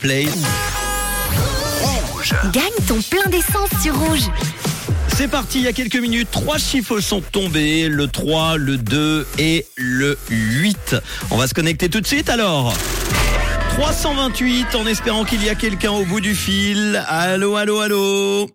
Play. Gagne ton plein d'essence sur Rouge. C'est parti, il y a quelques minutes, trois chiffres sont tombés, le 3, le 2 et le 8. On va se connecter tout de suite alors. 328 en espérant qu'il y a quelqu'un au bout du fil. Allô, allô, allô?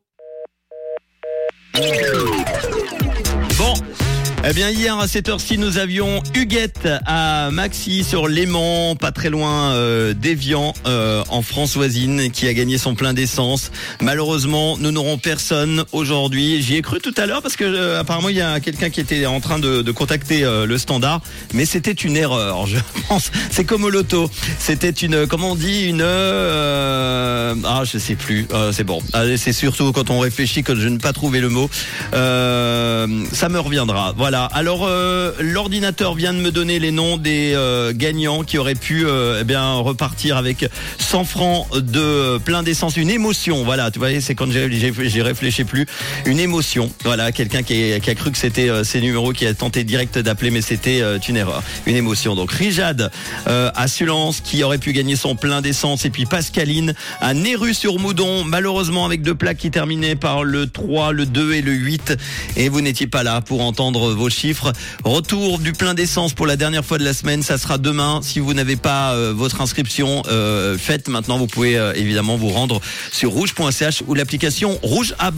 Eh bien hier à cette heure-ci nous avions Huguette à Maxi sur Léman, pas très loin euh, d'Evian euh, en France voisine qui a gagné son plein d'essence. Malheureusement nous n'aurons personne aujourd'hui. J'y ai cru tout à l'heure parce que euh, apparemment il y a quelqu'un qui était en train de, de contacter euh, le standard, mais c'était une erreur. Je pense c'est comme au loto. C'était une comment on dit une euh, ah je sais plus. Euh, c'est bon. C'est surtout quand on réfléchit que je ne pas trouver le mot. Ça me reviendra. Voilà. Alors euh, l'ordinateur vient de me donner les noms des euh, gagnants qui auraient pu euh, eh bien repartir avec 100 francs de plein d'essence, une émotion. Voilà, tu vois, c'est quand j'ai réfléchi plus, une émotion. Voilà, quelqu'un qui, a- cru que c'était euh, ces numéros qui a tenté direct d'appeler, mais c'était une erreur, une émotion. Donc Rijad à Sulance qui aurait pu gagner son plein d'essence. Et puis Pascaline à Néru sur Moudon, malheureusement avec deux plaques qui terminaient par le 3, le 2 et le 8 et vous n'étiez pas là pour entendre vos chiffres. Retour du plein d'essence pour la dernière fois de la semaine, ça sera demain. Si vous n'avez pas euh, votre inscription euh, faite maintenant, vous pouvez euh, évidemment vous rendre sur rouge.ch ou l'application Rouge Abonnement.